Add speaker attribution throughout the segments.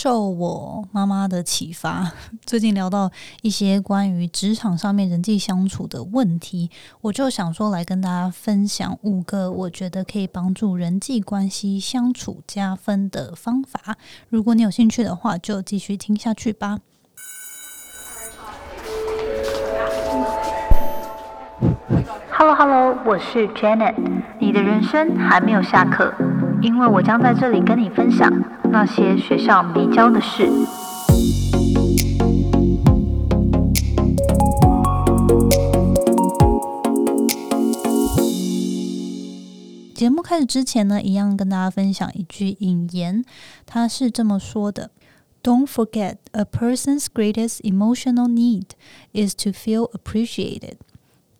Speaker 1: 受我妈妈的启发，最近聊到一些关于职场上面人际相处的问题，我就想说来跟大家分享五个我觉得可以帮助人际关系相处加分的方法。如果你有兴趣的话，就继续听下去吧。Hello Hello，我是 Janet。你的人生还没有下课，因为我将在这里跟你分享那些学校没教的事。节目开始之前呢，一样跟大家分享一句引言，它是这么说的：“Don't forget, a person's greatest emotional need is to feel appreciated。”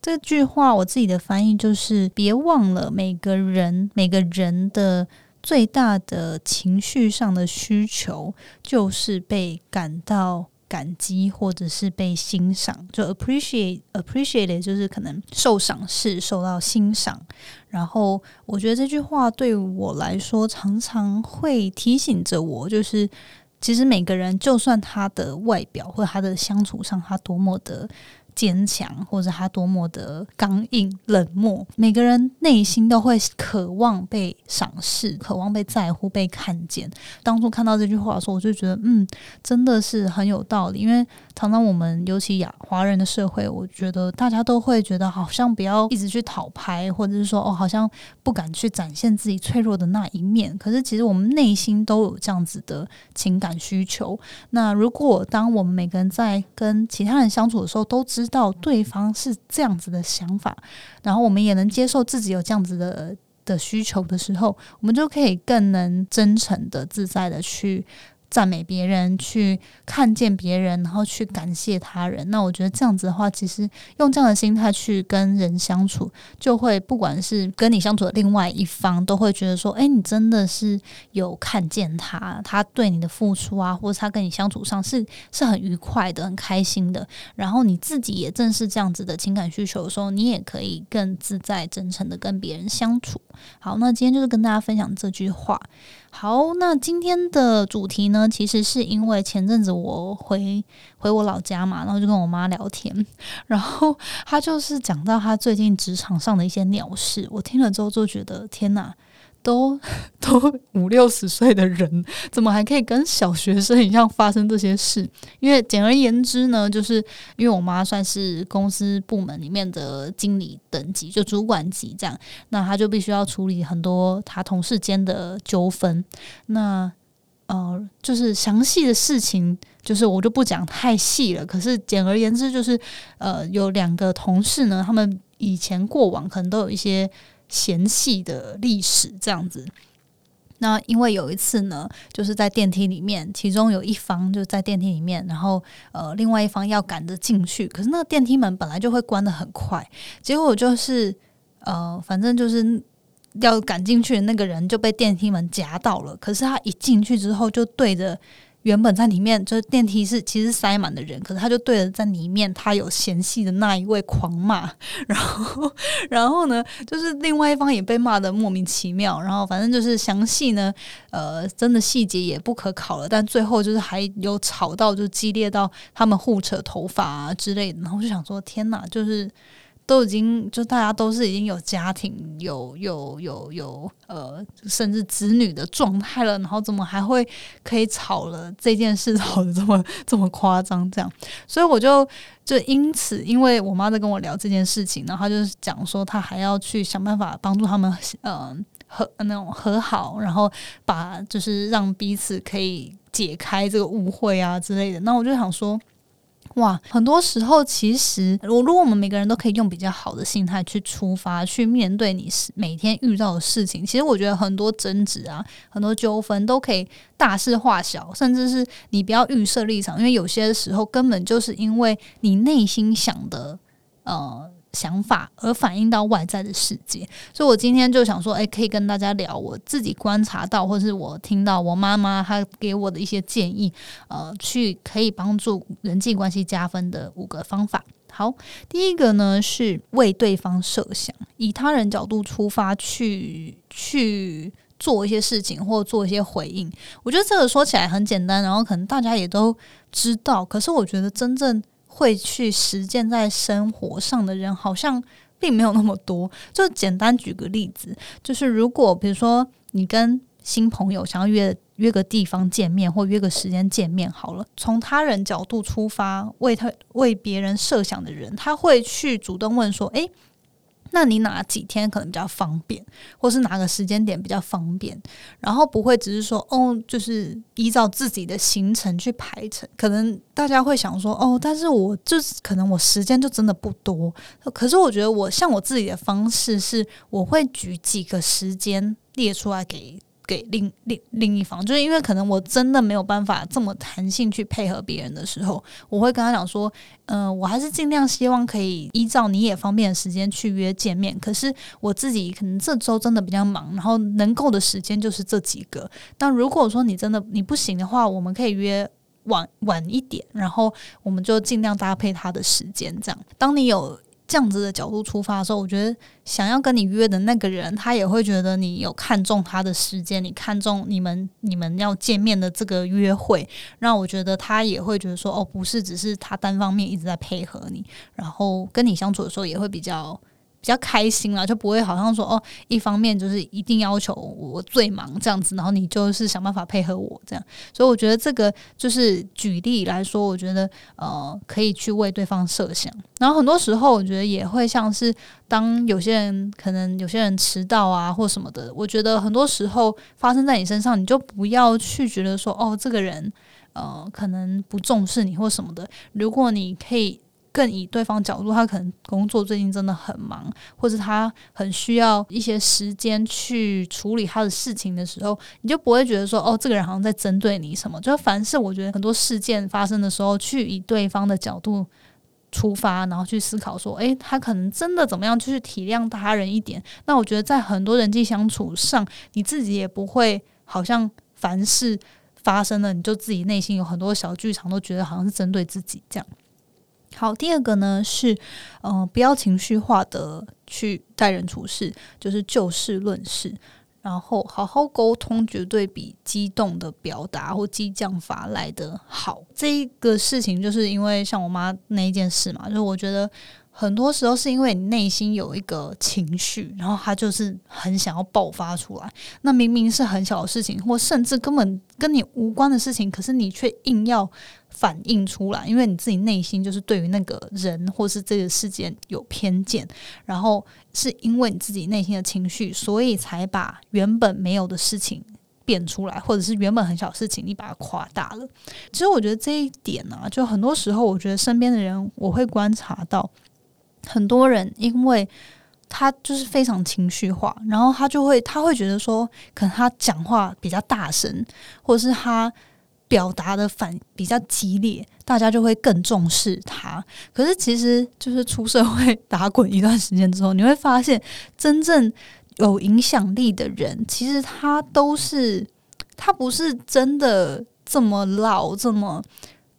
Speaker 1: 这句话我自己的翻译就是：别忘了，每个人每个人的最大的情绪上的需求，就是被感到感激，或者是被欣赏。就 appreciate appreciate 就是可能受赏识、受到欣赏。然后我觉得这句话对我来说，常常会提醒着我，就是其实每个人，就算他的外表或他的相处上，他多么的。坚强，或者他多么的刚硬冷漠，每个人内心都会渴望被赏识，渴望被在乎、被看见。当初看到这句话的时候，我就觉得，嗯，真的是很有道理。因为常常我们，尤其亚华人的社会，我觉得大家都会觉得，好像不要一直去讨拍，或者是说，哦，好像不敢去展现自己脆弱的那一面。可是，其实我们内心都有这样子的情感需求。那如果当我们每个人在跟其他人相处的时候，都知到对方是这样子的想法，然后我们也能接受自己有这样子的的需求的时候，我们就可以更能真诚的、自在的去。赞美别人，去看见别人，然后去感谢他人。那我觉得这样子的话，其实用这样的心态去跟人相处，就会不管是跟你相处的另外一方，都会觉得说，哎，你真的是有看见他，他对你的付出啊，或者他跟你相处上是是很愉快的、很开心的。然后你自己也正是这样子的情感需求的时候，你也可以更自在、真诚的跟别人相处。好，那今天就是跟大家分享这句话。好，那今天的主题呢，其实是因为前阵子我回回我老家嘛，然后就跟我妈聊天，然后她就是讲到她最近职场上的一些鸟事，我听了之后就觉得天哪！都 都五六十岁的人，怎么还可以跟小学生一样发生这些事？因为简而言之呢，就是因为我妈算是公司部门里面的经理等级，就主管级这样，那她就必须要处理很多她同事间的纠纷。那呃，就是详细的事情，就是我就不讲太细了。可是简而言之，就是呃，有两个同事呢，他们以前过往可能都有一些。嫌隙的历史这样子，那因为有一次呢，就是在电梯里面，其中有一方就在电梯里面，然后呃，另外一方要赶着进去，可是那个电梯门本来就会关的很快，结果就是呃，反正就是要赶进去的那个人就被电梯门夹到了，可是他一进去之后就对着。原本在里面就是电梯是其实塞满的人，可是他就对着在里面他有嫌隙的那一位狂骂，然后然后呢，就是另外一方也被骂的莫名其妙，然后反正就是详细呢，呃，真的细节也不可考了，但最后就是还有吵到就激烈到他们互扯头发啊之类的，然后就想说天哪，就是。都已经就大家都是已经有家庭有有有有呃甚至子女的状态了，然后怎么还会可以吵了这件事吵的这么 这么夸张这样？所以我就就因此，因为我妈在跟我聊这件事情，然后她就是讲说她还要去想办法帮助他们呃和那种和好，然后把就是让彼此可以解开这个误会啊之类的。那我就想说。哇，很多时候其实，我如果我们每个人都可以用比较好的心态去出发，去面对你每天遇到的事情，其实我觉得很多争执啊，很多纠纷都可以大事化小，甚至是你不要预设立场，因为有些时候根本就是因为你内心想的，呃。想法而反映到外在的世界，所以我今天就想说，哎，可以跟大家聊我自己观察到，或是我听到我妈妈她给我的一些建议，呃，去可以帮助人际关系加分的五个方法。好，第一个呢是为对方设想，以他人角度出发去去做一些事情或做一些回应。我觉得这个说起来很简单，然后可能大家也都知道，可是我觉得真正会去实践在生活上的人，好像并没有那么多。就简单举个例子，就是如果比如说你跟新朋友想要约约个地方见面，或约个时间见面好了。从他人角度出发，为他为别人设想的人，他会去主动问说：“诶，那你哪几天可能比较方便，或是哪个时间点比较方便？”然后不会只是说：“哦，就是依照自己的行程去排程。”可能大家会想说：“哦，但是我就是可能我时间就真的不多。”可是我觉得我像我自己的方式是，我会举几个时间列出来给。给另另另一方，就是因为可能我真的没有办法这么弹性去配合别人的时候，我会跟他讲说，嗯，我还是尽量希望可以依照你也方便的时间去约见面。可是我自己可能这周真的比较忙，然后能够的时间就是这几个。但如果说你真的你不行的话，我们可以约晚晚一点，然后我们就尽量搭配他的时间。这样，当你有。这样子的角度出发的时候，我觉得想要跟你约的那个人，他也会觉得你有看中他的时间，你看中你们你们要见面的这个约会，让我觉得他也会觉得说，哦，不是只是他单方面一直在配合你，然后跟你相处的时候也会比较。比较开心啦，就不会好像说哦，一方面就是一定要求我最忙这样子，然后你就是想办法配合我这样。所以我觉得这个就是举例来说，我觉得呃可以去为对方设想。然后很多时候，我觉得也会像是当有些人可能有些人迟到啊或什么的，我觉得很多时候发生在你身上，你就不要去觉得说哦，这个人呃可能不重视你或什么的。如果你可以。更以对方角度，他可能工作最近真的很忙，或者他很需要一些时间去处理他的事情的时候，你就不会觉得说，哦，这个人好像在针对你什么。就凡是我觉得很多事件发生的时候，去以对方的角度出发，然后去思考说，诶，他可能真的怎么样，去体谅他人一点。那我觉得在很多人际相处上，你自己也不会好像凡事发生了，你就自己内心有很多小剧场，都觉得好像是针对自己这样。好，第二个呢是，呃，不要情绪化的去待人处事，就是就事论事，然后好好沟通，绝对比激动的表达或激将法来的好。这一个事情就是因为像我妈那一件事嘛，就是我觉得。很多时候是因为你内心有一个情绪，然后他就是很想要爆发出来。那明明是很小的事情，或甚至根本跟你无关的事情，可是你却硬要反映出来，因为你自己内心就是对于那个人或是这个事件有偏见，然后是因为你自己内心的情绪，所以才把原本没有的事情变出来，或者是原本很小事情你把它夸大了。其实我觉得这一点呢，就很多时候我觉得身边的人我会观察到。很多人因为他就是非常情绪化，然后他就会他会觉得说，可能他讲话比较大声，或者是他表达的反比较激烈，大家就会更重视他。可是其实就是出社会打滚一段时间之后，你会发现，真正有影响力的人，其实他都是他不是真的这么老这么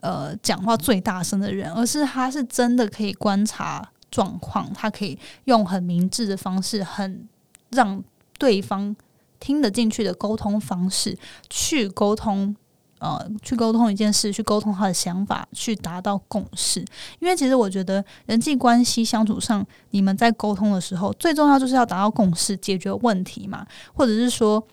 Speaker 1: 呃讲话最大声的人，而是他是真的可以观察。状况，他可以用很明智的方式，很让对方听得进去的沟通方式去沟通，呃，去沟通一件事，去沟通他的想法，去达到共识。因为其实我觉得人际关系相处上，你们在沟通的时候，最重要就是要达到共识，解决问题嘛，或者是说。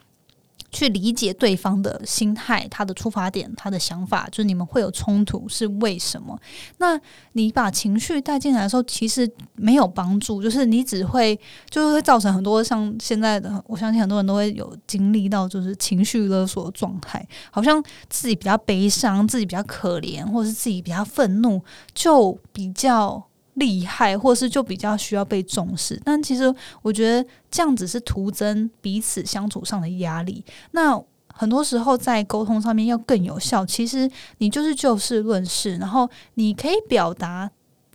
Speaker 1: 去理解对方的心态、他的出发点、他的想法，就是你们会有冲突是为什么？那你把情绪带进来的时候，其实没有帮助，就是你只会就是会造成很多像现在的，我相信很多人都会有经历到，就是情绪勒索状态，好像自己比较悲伤、自己比较可怜，或者是自己比较愤怒，就比较。厉害，或是就比较需要被重视，但其实我觉得这样子是徒增彼此相处上的压力。那很多时候在沟通上面要更有效，其实你就是就事论事，然后你可以表达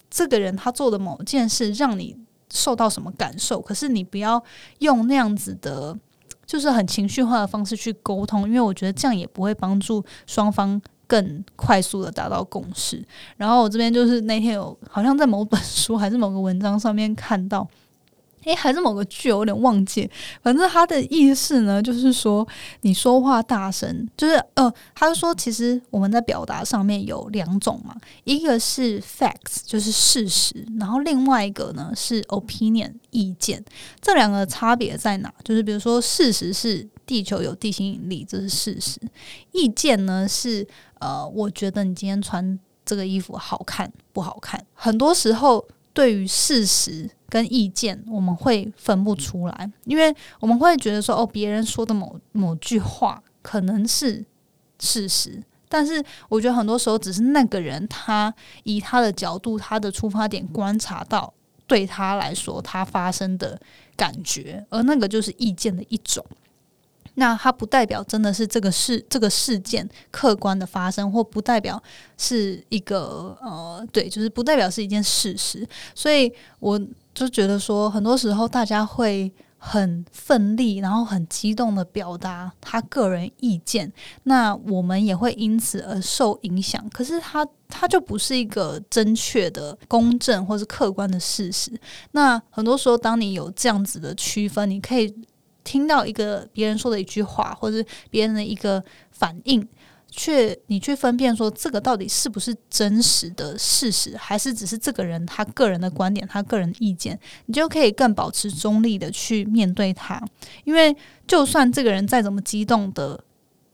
Speaker 1: 这个人他做的某件事让你受到什么感受，可是你不要用那样子的，就是很情绪化的方式去沟通，因为我觉得这样也不会帮助双方。更快速的达到共识。然后我这边就是那天有好像在某本书还是某个文章上面看到，诶，还是某个剧，我有点忘记。反正他的意思呢，就是说你说话大声，就是呃，他说其实我们在表达上面有两种嘛，一个是 facts，就是事实，然后另外一个呢是 opinion，意见。这两个差别在哪？就是比如说，事实是地球有地心引力，这是事实；意见呢是呃，我觉得你今天穿这个衣服好看不好看？很多时候。对于事实跟意见，我们会分不出来，因为我们会觉得说，哦，别人说的某某句话可能是事实，但是我觉得很多时候只是那个人他以他的角度、他的出发点观察到对他来说他发生的感觉，而那个就是意见的一种。那它不代表真的是这个事这个事件客观的发生，或不代表是一个呃，对，就是不代表是一件事实。所以我就觉得说，很多时候大家会很奋力，然后很激动的表达他个人意见，那我们也会因此而受影响。可是他他就不是一个正确的、公正或是客观的事实。那很多时候，当你有这样子的区分，你可以。听到一个别人说的一句话，或者别人的一个反应，却你去分辨说这个到底是不是真实的事实，还是只是这个人他个人的观点、他个人意见，你就可以更保持中立的去面对他。因为就算这个人再怎么激动的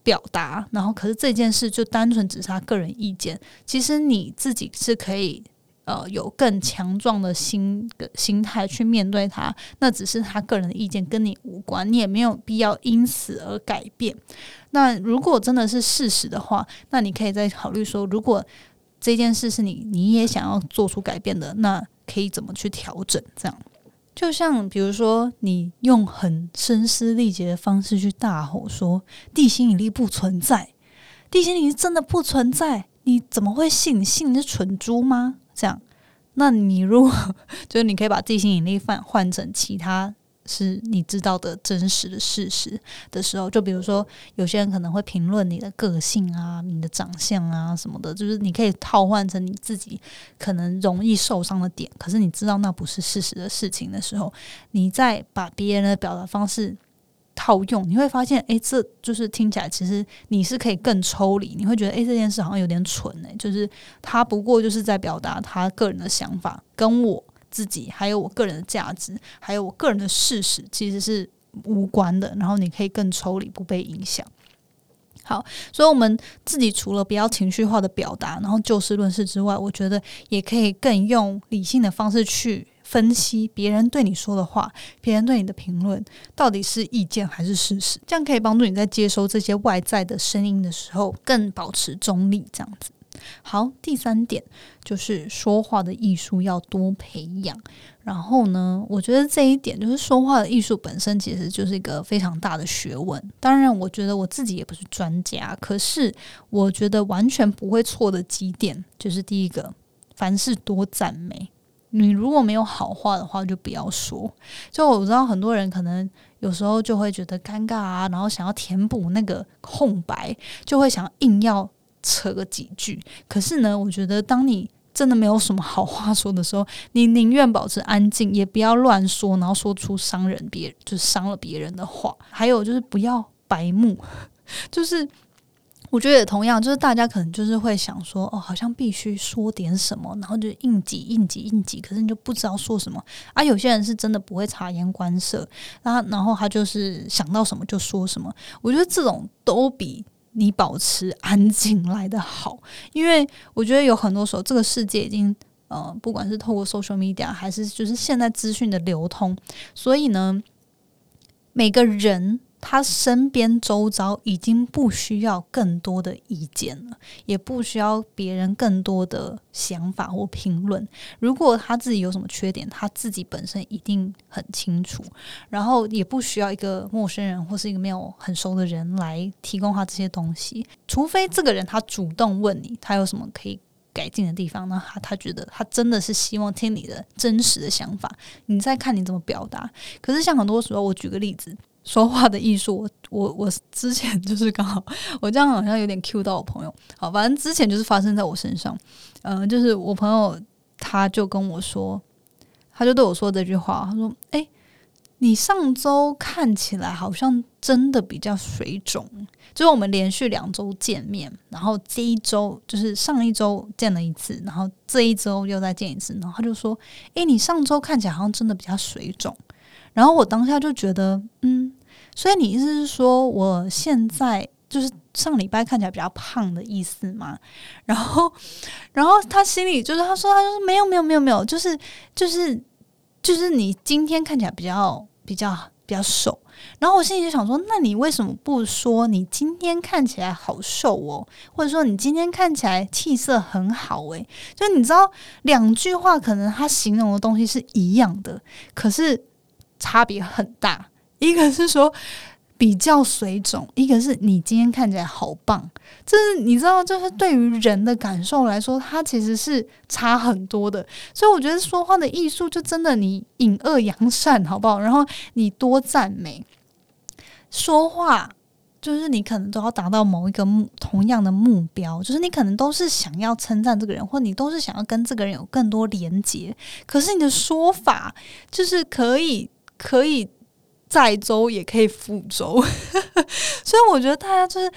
Speaker 1: 表达，然后可是这件事就单纯只是他个人意见，其实你自己是可以。呃，有更强壮的心的心态去面对他，那只是他个人的意见，跟你无关，你也没有必要因此而改变。那如果真的是事实的话，那你可以再考虑说，如果这件事是你你也想要做出改变的，那可以怎么去调整？这样，就像比如说，你用很声嘶力竭的方式去大吼说地心引力不存在，地心引力真的不存在，你怎么会信？你信你是蠢猪吗？这样，那你如果 就是你可以把地心引力换换成其他是你知道的真实的事实的时候，就比如说有些人可能会评论你的个性啊、你的长相啊什么的，就是你可以套换成你自己可能容易受伤的点，可是你知道那不是事实的事情的时候，你再把别人的表达方式。套用你会发现，哎，这就是听起来其实你是可以更抽离，你会觉得，哎，这件事好像有点蠢，哎，就是他不过就是在表达他个人的想法，跟我自己还有我个人的价值，还有我个人的事实其实是无关的。然后你可以更抽离，不被影响。好，所以我们自己除了不要情绪化的表达，然后就事论事之外，我觉得也可以更用理性的方式去。分析别人对你说的话，别人对你的评论到底是意见还是事实，这样可以帮助你在接收这些外在的声音的时候更保持中立。这样子，好，第三点就是说话的艺术要多培养。然后呢，我觉得这一点就是说话的艺术本身其实就是一个非常大的学问。当然，我觉得我自己也不是专家，可是我觉得完全不会错的几点就是第一个，凡事多赞美。你如果没有好话的话，就不要说。就我知道很多人可能有时候就会觉得尴尬啊，然后想要填补那个空白，就会想硬要扯个几句。可是呢，我觉得当你真的没有什么好话说的时候，你宁愿保持安静，也不要乱说，然后说出伤人别就是伤了别人的话。还有就是不要白目，就是。我觉得也同样，就是大家可能就是会想说，哦，好像必须说点什么，然后就应急、应急、应急，可是你就不知道说什么。啊，有些人是真的不会察言观色，然后然后他就是想到什么就说什么。我觉得这种都比你保持安静来的好，因为我觉得有很多时候，这个世界已经呃，不管是透过 social media 还是就是现在资讯的流通，所以呢，每个人。他身边周遭已经不需要更多的意见了，也不需要别人更多的想法或评论。如果他自己有什么缺点，他自己本身一定很清楚，然后也不需要一个陌生人或是一个没有很熟的人来提供他这些东西。除非这个人他主动问你，他有什么可以改进的地方，那他他觉得他真的是希望听你的真实的想法，你再看你怎么表达。可是像很多时候，我举个例子。说话的艺术，我我我之前 就是刚好，我这样好像有点 Q 到我朋友。好，反正之前就是发生在我身上，嗯，就是我朋友他就跟我说，他就对我说这句话，他说：“哎，你上周看起来好像真的比较水肿，就是我们连续两周见面，然后这一周就是上一周见了一次，然后这一周又再见一次，然后他就说：“诶，你上周看起来好像真的比较水肿。”然后我当下就觉得，嗯，所以你意思是说我现在就是上礼拜看起来比较胖的意思吗？然后，然后他心里就是他说，他说没有没有没有没有，就是就是就是你今天看起来比较比较比较瘦。然后我心里就想说，那你为什么不说你今天看起来好瘦哦，或者说你今天看起来气色很好？诶，就你知道两句话可能他形容的东西是一样的，可是。差别很大，一个是说比较水肿，一个是你今天看起来好棒，这是你知道，就是对于人的感受来说，它其实是差很多的。所以我觉得说话的艺术，就真的你引恶扬善，好不好？然后你多赞美说话。就是你可能都要达到某一个目同样的目标，就是你可能都是想要称赞这个人，或你都是想要跟这个人有更多连接。可是你的说法就是可以可以载舟，也可以覆舟。所以我觉得大家就是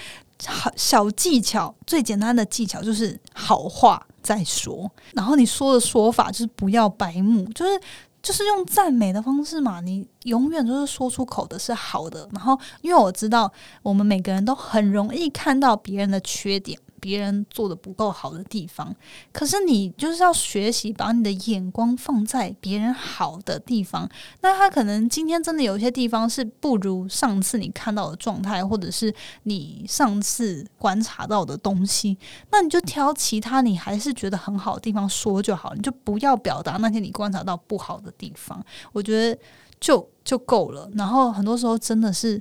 Speaker 1: 好小技巧，最简单的技巧就是好话再说，然后你说的说法就是不要白目，就是。就是用赞美的方式嘛，你永远都是说出口的是好的。然后，因为我知道我们每个人都很容易看到别人的缺点。别人做的不够好的地方，可是你就是要学习把你的眼光放在别人好的地方。那他可能今天真的有一些地方是不如上次你看到的状态，或者是你上次观察到的东西，那你就挑其他你还是觉得很好的地方说就好，你就不要表达那些你观察到不好的地方。我觉得就就够了。然后很多时候真的是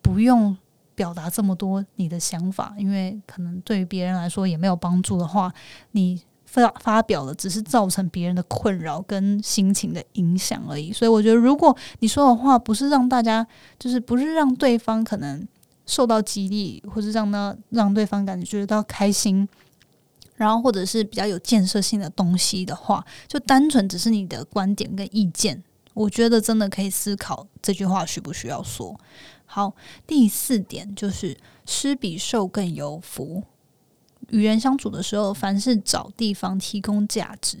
Speaker 1: 不用。表达这么多你的想法，因为可能对于别人来说也没有帮助的话，你发发表的只是造成别人的困扰跟心情的影响而已。所以我觉得，如果你说的话不是让大家，就是不是让对方可能受到激励，或是让他让对方感觉到开心，然后或者是比较有建设性的东西的话，就单纯只是你的观点跟意见，我觉得真的可以思考这句话需不需要说。好，第四点就是施比受更有福。与人相处的时候，凡是找地方提供价值，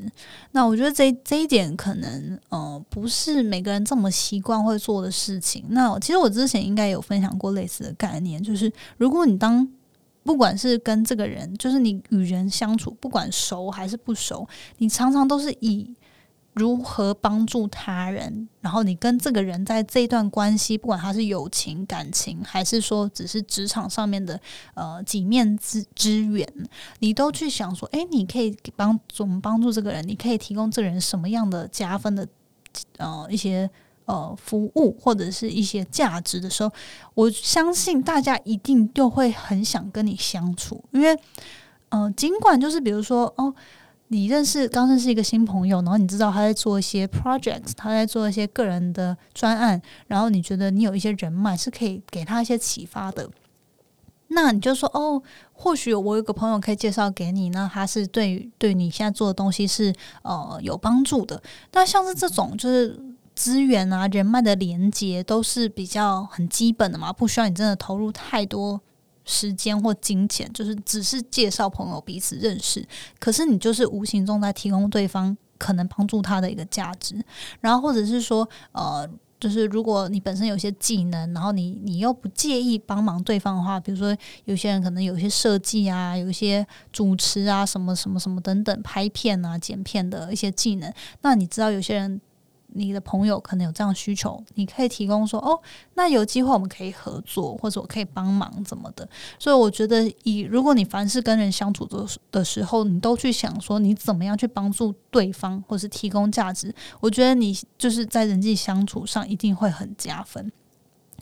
Speaker 1: 那我觉得这这一点可能呃不是每个人这么习惯会做的事情。那其实我之前应该有分享过类似的概念，就是如果你当不管是跟这个人，就是你与人相处，不管熟还是不熟，你常常都是以。如何帮助他人？然后你跟这个人在这段关系，不管他是友情、感情，还是说只是职场上面的呃几面之支援，你都去想说，哎，你可以帮怎么帮助这个人？你可以提供这个人什么样的加分的呃一些呃服务或者是一些价值的时候，我相信大家一定就会很想跟你相处，因为嗯，尽管就是比如说哦。你认识刚认识一个新朋友，然后你知道他在做一些 projects，他在做一些个人的专案，然后你觉得你有一些人脉是可以给他一些启发的，那你就说哦，或许我有个朋友可以介绍给你，那他是对对你现在做的东西是呃有帮助的。那像是这种就是资源啊、人脉的连接都是比较很基本的嘛，不需要你真的投入太多。时间或金钱，就是只是介绍朋友彼此认识，可是你就是无形中在提供对方可能帮助他的一个价值，然后或者是说，呃，就是如果你本身有些技能，然后你你又不介意帮忙对方的话，比如说有些人可能有些设计啊，有一些主持啊，什么什么什么等等，拍片啊、剪片的一些技能，那你知道有些人。你的朋友可能有这样需求，你可以提供说哦，那有机会我们可以合作，或者我可以帮忙怎么的。所以我觉得，以如果你凡是跟人相处的的时候，你都去想说你怎么样去帮助对方，或是提供价值，我觉得你就是在人际相处上一定会很加分。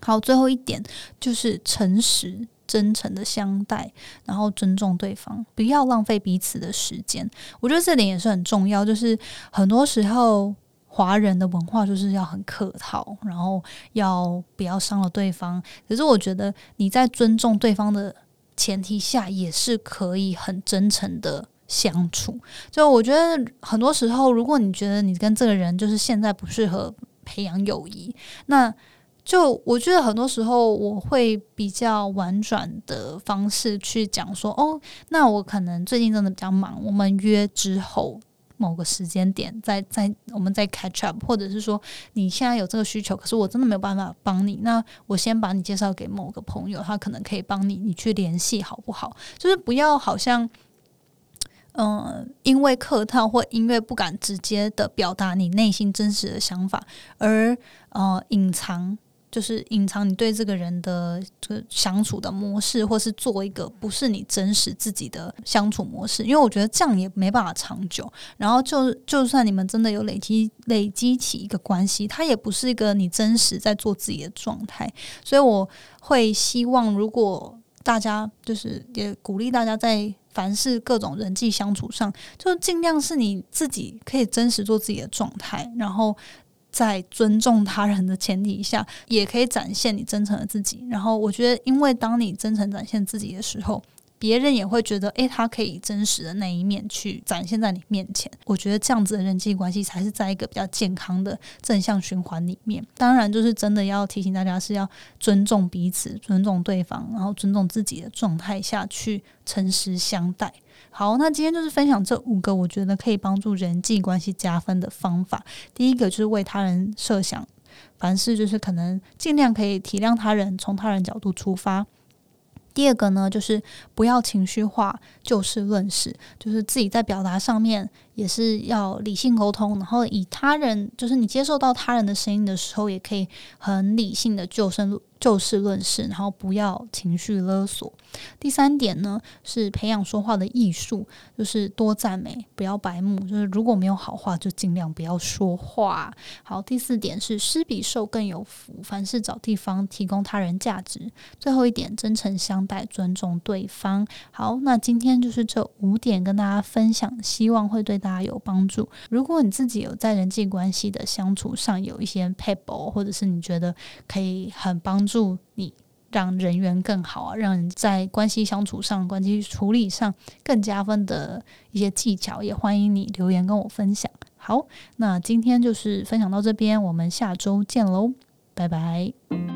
Speaker 1: 好，最后一点就是诚实、真诚的相待，然后尊重对方，不要浪费彼此的时间。我觉得这点也是很重要，就是很多时候。华人的文化就是要很客套，然后要不要伤了对方。可是我觉得你在尊重对方的前提下，也是可以很真诚的相处。就我觉得很多时候，如果你觉得你跟这个人就是现在不适合培养友谊。那就我觉得很多时候我会比较婉转的方式去讲说，哦，那我可能最近真的比较忙，我们约之后某个时间点再再我们再 catch up，或者是说你现在有这个需求，可是我真的没有办法帮你，那我先把你介绍给某个朋友，他可能可以帮你，你去联系好不好？就是不要好像。嗯，因为客套或因为不敢直接的表达你内心真实的想法，而呃隐藏。就是隐藏你对这个人的这个相处的模式，或是做一个不是你真实自己的相处模式，因为我觉得这样也没办法长久。然后就就算你们真的有累积累积起一个关系，它也不是一个你真实在做自己的状态。所以我会希望，如果大家就是也鼓励大家在凡是各种人际相处上，就尽量是你自己可以真实做自己的状态，然后。在尊重他人的前提下，也可以展现你真诚的自己。然后，我觉得，因为当你真诚展现自己的时候，别人也会觉得，诶，他可以真实的那一面去展现在你面前。我觉得这样子的人际关系才是在一个比较健康的正向循环里面。当然，就是真的要提醒大家，是要尊重彼此、尊重对方，然后尊重自己的状态下去诚实相待。好，那今天就是分享这五个我觉得可以帮助人际关系加分的方法。第一个就是为他人设想，凡事就是可能尽量可以体谅他人，从他人角度出发。第二个呢，就是不要情绪化，就事论事，就是自己在表达上面也是要理性沟通，然后以他人，就是你接受到他人的声音的时候，也可以很理性的就事。就事论事，然后不要情绪勒索。第三点呢，是培养说话的艺术，就是多赞美，不要白目。就是如果没有好话，就尽量不要说话。好，第四点是施比受更有福，凡事找地方提供他人价值。最后一点，真诚相待，尊重对方。好，那今天就是这五点跟大家分享，希望会对大家有帮助。如果你自己有在人际关系的相处上有一些 pebble，或者是你觉得可以很帮。助你让人缘更好啊，让人在关系相处上、关系处理上更加分的一些技巧，也欢迎你留言跟我分享。好，那今天就是分享到这边，我们下周见喽，拜拜！